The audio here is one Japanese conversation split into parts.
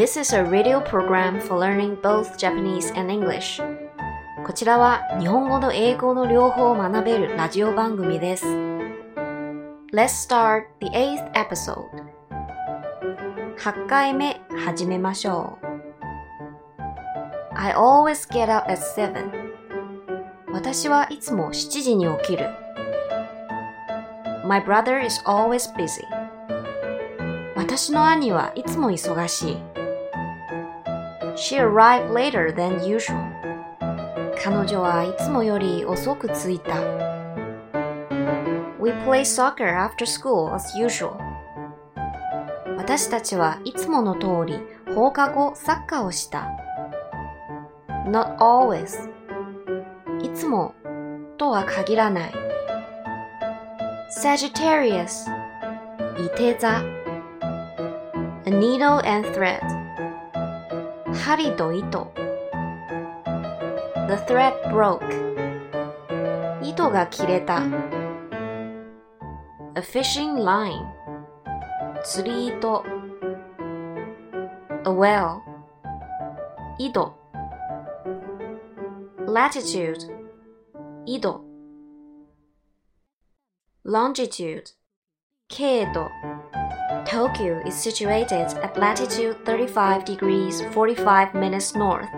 This is a radio program for learning both Japanese and English. こちらは日本語と英語の両方を学べるラジオ番組です。Let's start the eighth episode. 8回目始めましょう。I always get up at 7. 私はいつも7時に起きる。My brother is always busy. 私の兄はいつも忙しい。She arrived later than usual. 彼女はいつもより遅く着いた。We play soccer after school as usual. 私たちはいつもの通り放課後サッカーをした。Not always. いつもとは限らない。Sagittarius いて座 A needle and thread 針と糸 The thread broke 糸が切れた A fishing line 釣り糸 A well 井戸 Latitude 緯度 Longitude 経度 Tokyo is situated at latitude 35 degrees 45 minutes north.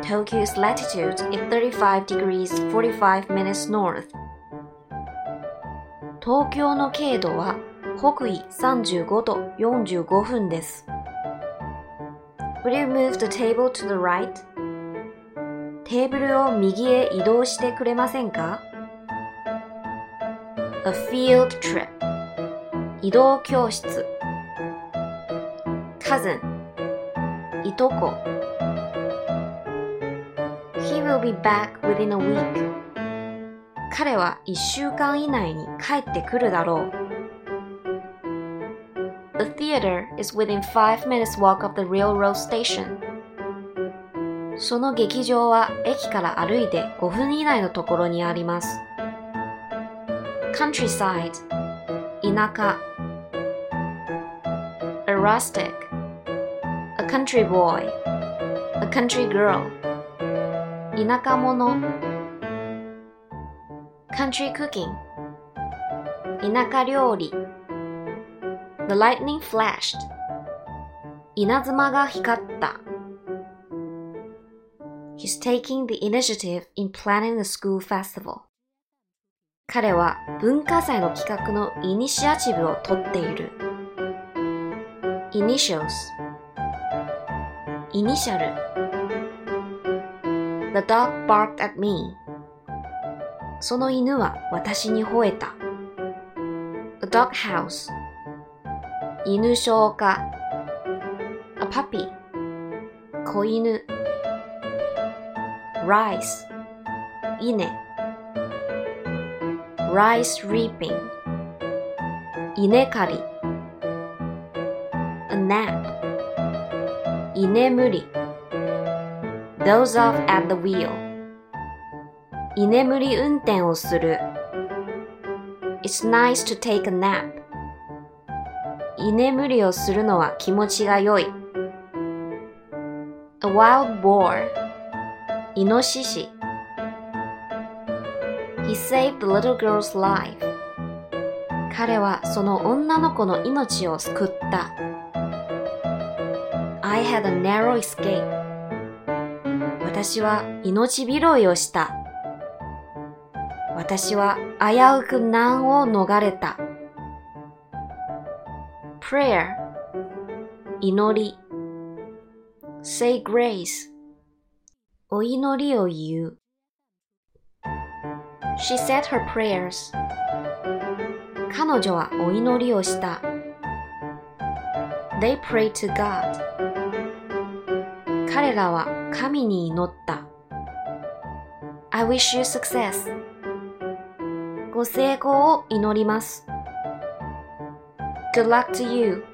Tokyo's latitude is 35 degrees 45 minutes north. 東京の経度は北緯35度45分です。Will you move the table to the right? テーブルを右へ移動してくれませんか ?A field trip 移動教室 cousin いとこ He will be back within a week 彼は一週間以内に帰ってくるだろう The theater is within five minutes walk of the railroad station その劇場は駅から歩いて5分以内のところにあります。countryside 田舎 rustic a country boy a country girl 田舎者 country cooking 田舎料理 The lightning flashed 稲妻が光った He's taking the initiative in planning the school festival. 彼は文化祭の企画のイニシアチブを取っている。Initials イニシャル The dog barked at me. その犬は私に吠えた。A dog house 犬消化 A puppy 子犬 rice 稲 rice reaping 稲刈り nap 居眠り doze off at the wheel 居眠り運転をする It's nice to take a nap 居眠りをするのは気持ちが良い A wild boar イノシシ He saved the little girl's life. 彼はその女の子の命を救った。I had a narrow escape. 私は命拾いをした。私は危うく難を逃れた。prayer 祈り say grace お祈りを言う。She said her prayers. 彼女はお祈りをした。They prayed to God. 彼らは神に祈った。I wish you success. ご成功を祈ります。Good luck to you.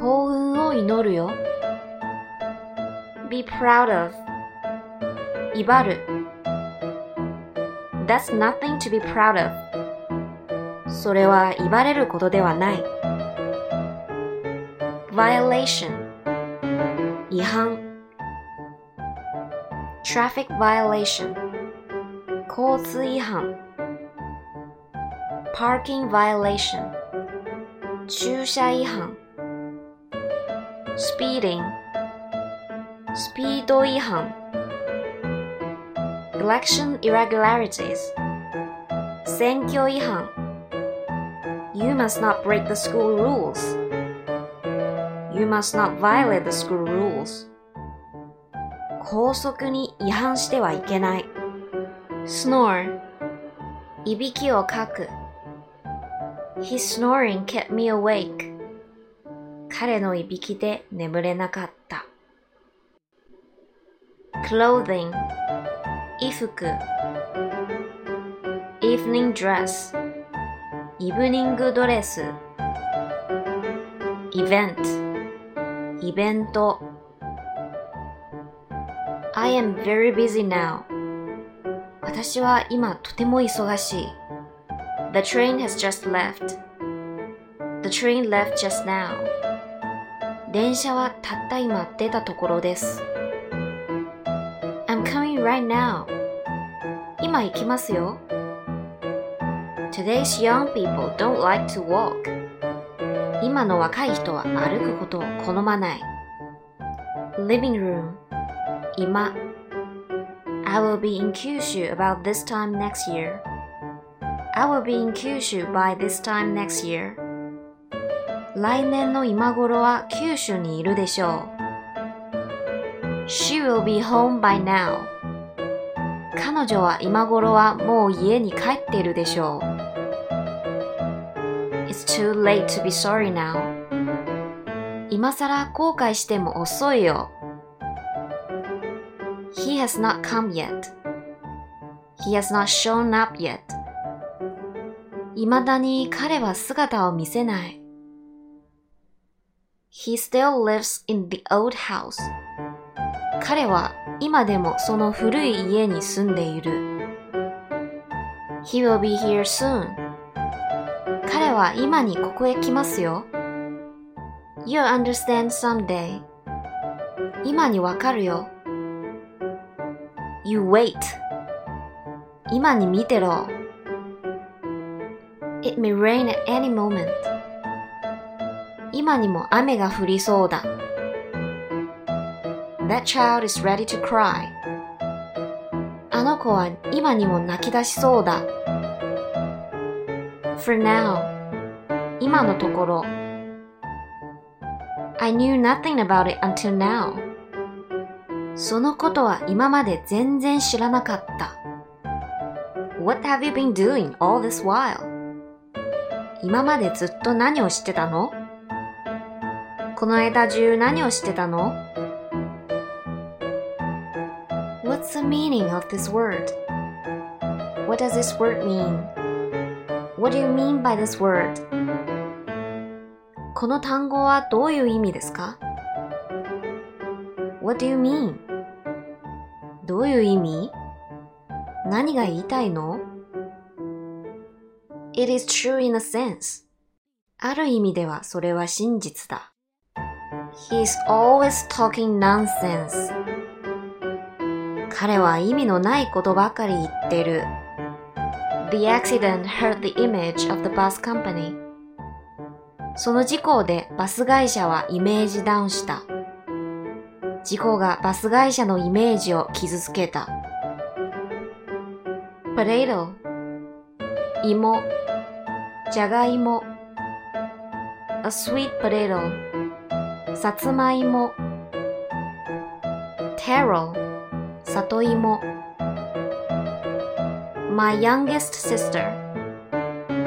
幸運を祈るよ。be proud of 威張る That's nothing to be proud of それは威張れることではない violation 違反 traffic violation 交通違反 parking violation 駐車違反 speeding スピード違反 election irregularities 選挙違反 You must not break the school rules You must not violate the school rules 校則に違反してはいけない snore いびきをかく His snoring kept me awake 彼のいびきで眠れなかった clothing 衣服 evening dress イブニングドレス event イベント I am very busy now 私は今とても忙しい The train has just left The train left just now 電車はたった今出たところです I'm coming right now 今行きますよ Today's young people don't like to walk 今の若い人は歩くことを好まない Living room 今 I will be in Kyushu about this time next year I will be in Kyushu by this time next year 来年の今頃は九州にいるでしょう She will be home by now 彼女は今頃はもう家に帰っているでしょう too late to be sorry now 今さら後悔しても遅いよ He has not come yet He has not shown up yet 未だに彼は姿を見せない He still lives in the old house 彼は今でもその古い家に住んでいる He will be here soon 彼は今にここへ来ますよ You understand someday 今にわかるよ You wait 今に見てろ It may rain at any moment 今にも雨が降りそうだ That child is ready to cry あの子は今にも泣き出しそうだ For now 今のところ I knew nothing about it until now そのことは今まで全然知らなかった What have you been doing all this while? 今までずっと何をしてたのこの間中何をしてたの What's the meaning of this word? What does this word mean? What do you mean by this word? この単語はどういう意味ですか What do you mean? どういう意味何が言いたいの ?It is true in a sense. ある意味ではそれは真実だ。He's always talking nonsense. 彼は意味のないことばかり言ってる。The accident hurt the image of the bus company. その事故でバス会社はイメージダウンした。事故がバス会社のイメージを傷つけた。potato 芋じゃがいも a sweet potato さつまいも taro 里芋 my youngest sister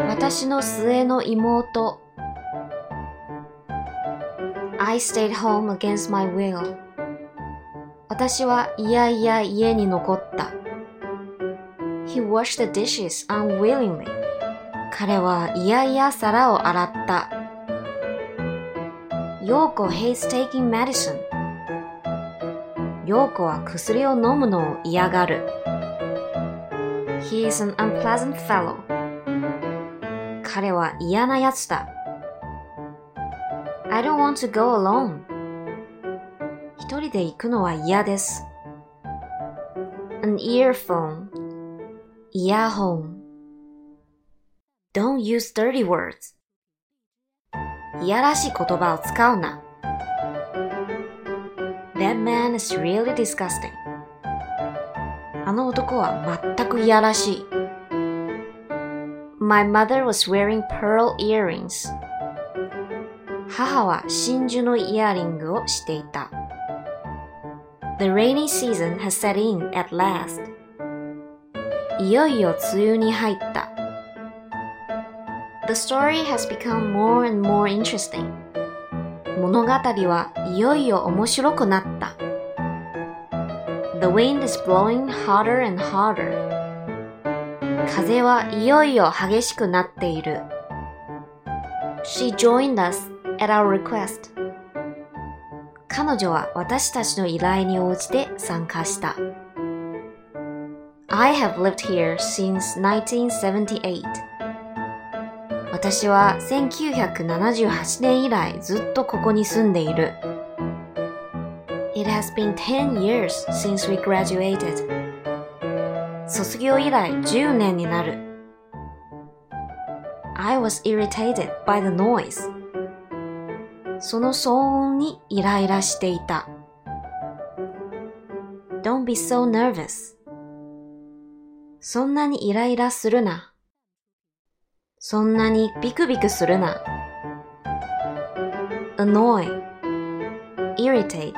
私の末の妹 I stayed home against my will 私はいやいや家に残った He washed the dishes unwillingly 彼はいやいや皿を洗った陽子 hates taking medicine 陽子は薬を飲むのを嫌がる He is an unpleasant fellow 彼は嫌なやつだ I don't want to go alone. 一人で行くのは嫌です。An earphone. イヤホン。Don't use dirty words. いやらしい言葉を使うな。That man is really disgusting. あの男は全くいやらしい。My mother was wearing pearl earrings. 母は真珠のイヤリングをしていた。The rainy season has set in at last. いよいよ梅雨に入った。The story has become more and more interesting. 物語はいよいよ面白くなった。The wind is blowing harder and harder. 風はいよいよ激しくなっている。She joined us at our request. 彼女は私たちの依頼に応じて参加した。I have lived here since 1978. 私は1978年以来ずっとここに住んでいる。It has been 10 years since we graduated. 卒業以来10年になる。I was irritated by the noise. その騒音にイライラしていた。Don't be so nervous. そんなにイライラするな。そんなにビクビクするな。annoy, irritate,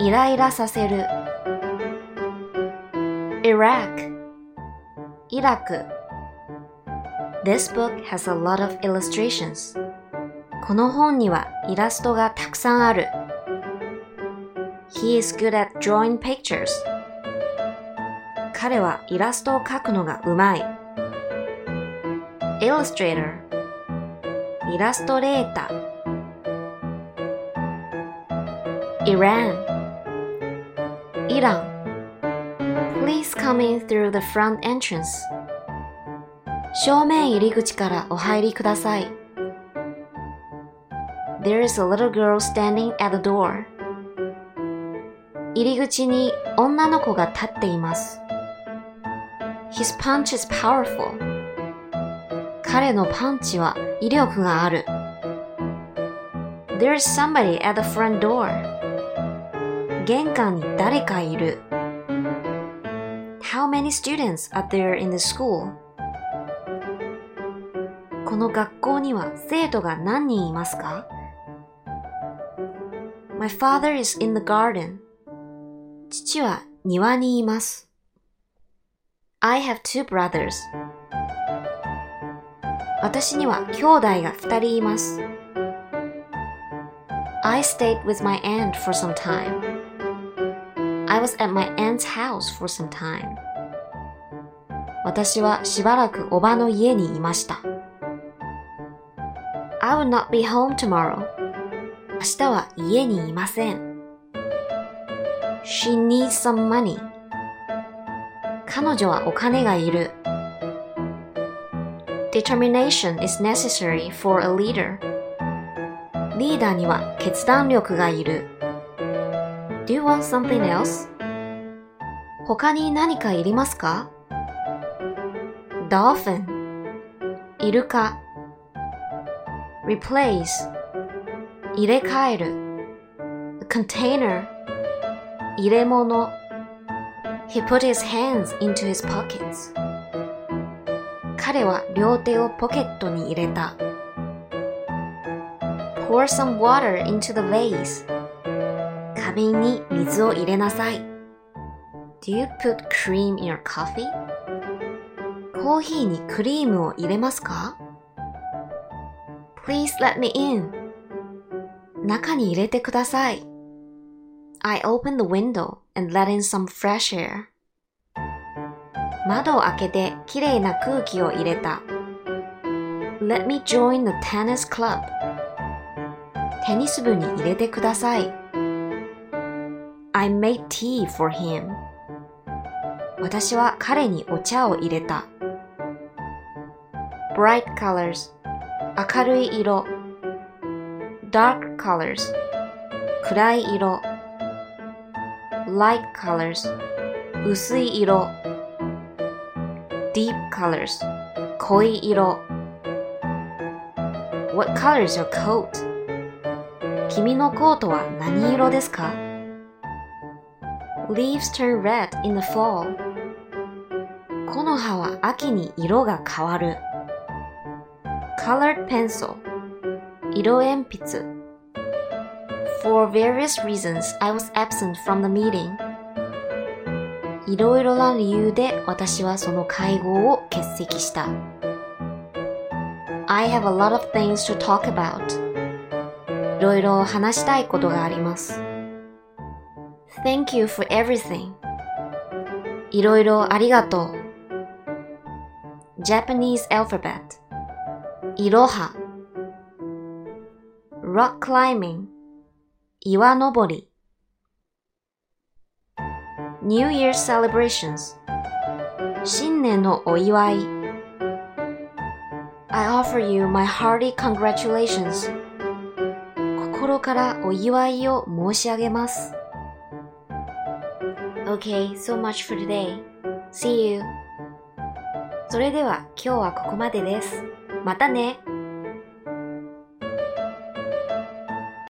イライラさせる。Iraq, イラク。This book has a lot of illustrations. この本にはイラストがたくさんある。He is good at drawing pictures. 彼はイラストを描くのがうまい。illustrator イラストレーター Iran イラン Please come in through the front entrance 正面入り口からお入りください There is a little girl standing at the door 入り口に女の子が立っています His punch is powerful 彼のパンチは威力がある。There is somebody at the front door. 玄関に誰かいる。How many students are there in the school? この学校には生徒が何人いますか ?My father is in the garden. 父は庭にいます。I have two brothers. 私には兄弟が二人います。I stayed with my aunt for some time. I was at my aunt's house for some time. 私はしばらくおばの家にいました。I will not be home tomorrow. 明日は家にいません。She needs some money. 彼女はお金がいる。Determination is necessary for a leader. リーダーには決断力がいる。Do you want something else? 他に何かいりますか ?Dolphin イルカ Replace 入れ替える Container 入れ物 He put his hands into his pockets 彼は両手をポケットに入れた。Pour some water into the vase. 瓶に水を入れなさい。Do you put cream in your coffee? コーヒーにクリームを入れますか Please let me in. 中に入れてください。I open the window and let in some fresh air. 窓を開けてきれいな空気を入れた。Let me join the tennis club. テニス部に入れてください。I made tea for him. 私は彼にお茶を入れた。Bright colors. 明るい色。dark colors 暗い色 light colors 薄い色 deep colors 濃い色 What color is your coat? 君のコートは何色ですか Leaves turn red in the fall 木の葉は秋に色が変わる Colored pencil 色鉛筆 For various reasons, I was absent from the meeting. いろいろな理由で私はその会合を欠席した。I have a lot of things to talk about. いろいろ話したいことがあります。Thank you for everything. いろいろありがとう。Japanese alphabet. いろは。Rock climbing. 岩登り New Year's celebrations 新年のお祝い I offer you my hearty congratulations 心からお祝いを申し上げます Okay, so much for today. See you. それでは今日はここまでです。またね。